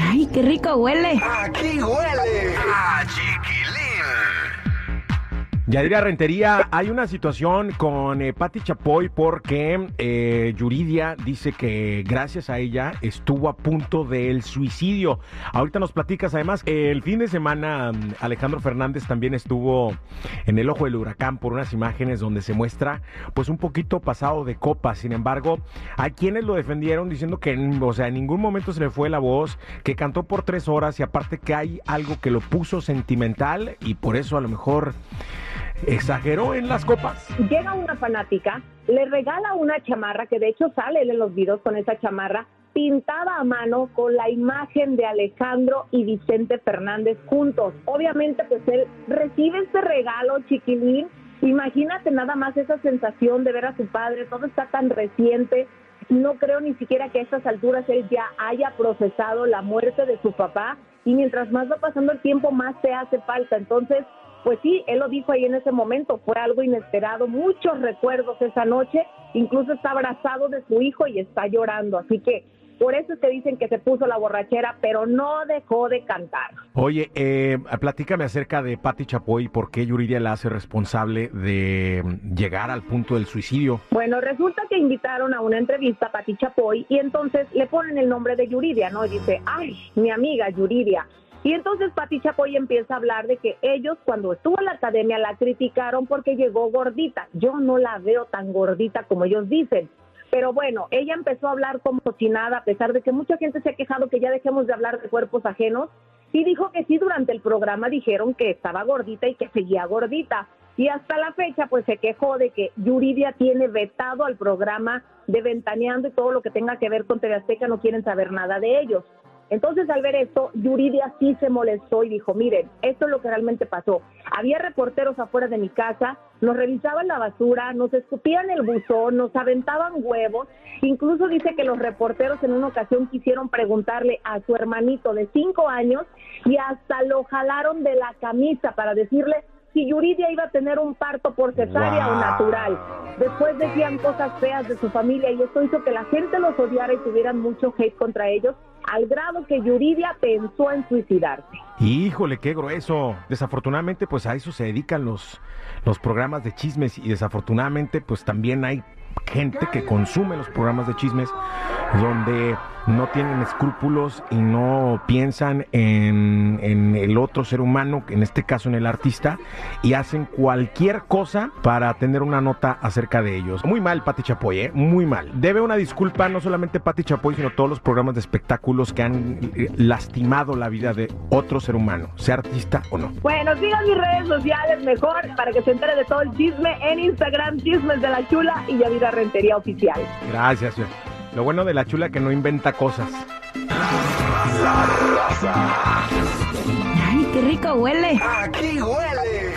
¡Ay, qué rico huele! ¡Aquí huele! Ah, Yadira Rentería, hay una situación con eh, Patti Chapoy porque eh, Yuridia dice que gracias a ella estuvo a punto del suicidio. Ahorita nos platicas, además, el fin de semana mm, Alejandro Fernández también estuvo en el ojo del huracán por unas imágenes donde se muestra pues un poquito pasado de copa. Sin embargo, hay quienes lo defendieron diciendo que, mm, o sea, en ningún momento se le fue la voz, que cantó por tres horas y aparte que hay algo que lo puso sentimental y por eso a lo mejor exageró en las copas. Llega una fanática, le regala una chamarra, que de hecho sale en los videos con esa chamarra, pintada a mano con la imagen de Alejandro y Vicente Fernández juntos. Obviamente, pues él recibe este regalo, chiquilín. Imagínate nada más esa sensación de ver a su padre, todo está tan reciente. No creo ni siquiera que a estas alturas él ya haya procesado la muerte de su papá y mientras más va pasando el tiempo, más te hace falta. Entonces, pues sí, él lo dijo ahí en ese momento, fue algo inesperado, muchos recuerdos esa noche, incluso está abrazado de su hijo y está llorando, así que por eso es que dicen que se puso la borrachera, pero no dejó de cantar. Oye, eh, platícame acerca de Patti Chapoy, ¿por qué Yuridia la hace responsable de mm, llegar al punto del suicidio? Bueno, resulta que invitaron a una entrevista a Patti Chapoy y entonces le ponen el nombre de Yuridia, ¿no? Y dice, ay, mi amiga Yuridia. Y entonces Pati Chapoy empieza a hablar de que ellos cuando estuvo en la academia la criticaron porque llegó gordita. Yo no la veo tan gordita como ellos dicen. Pero bueno, ella empezó a hablar como si nada, a pesar de que mucha gente se ha quejado que ya dejemos de hablar de cuerpos ajenos. Y dijo que sí, durante el programa dijeron que estaba gordita y que seguía gordita. Y hasta la fecha, pues se quejó de que Yuridia tiene vetado al programa de Ventaneando y todo lo que tenga que ver con TV Azteca, no quieren saber nada de ellos. Entonces, al ver esto, Yuridia sí se molestó y dijo, miren, esto es lo que realmente pasó. Había reporteros afuera de mi casa, nos revisaban la basura, nos escupían el buzón, nos aventaban huevos. Incluso dice que los reporteros en una ocasión quisieron preguntarle a su hermanito de cinco años y hasta lo jalaron de la camisa para decirle si Yuridia iba a tener un parto por cesárea o natural. Después decían cosas feas de su familia y esto hizo que la gente los odiara y tuvieran mucho hate contra ellos, al grado que Yuridia pensó en suicidarse. Híjole, qué grueso. Desafortunadamente, pues a eso se dedican los, los programas de chismes y desafortunadamente, pues también hay gente que consume los programas de chismes donde no tienen escrúpulos y no piensan en, en, el otro ser humano, en este caso en el artista, y hacen cualquier cosa para tener una nota acerca de ellos. Muy mal, Pati Chapoy, ¿eh? muy mal. Debe una disculpa no solamente Pati Chapoy, sino todos los programas de espectáculos que han eh, lastimado la vida de otro ser humano, sea artista o no. Bueno, sigan mis redes sociales mejor para que se entere de todo el chisme en Instagram, Chismes de la Chula y Yadira Rentería Oficial. Gracias, señor. Lo bueno de la chula que no inventa cosas. La raza. ¡Ay, qué rico huele! ¡Aquí huele!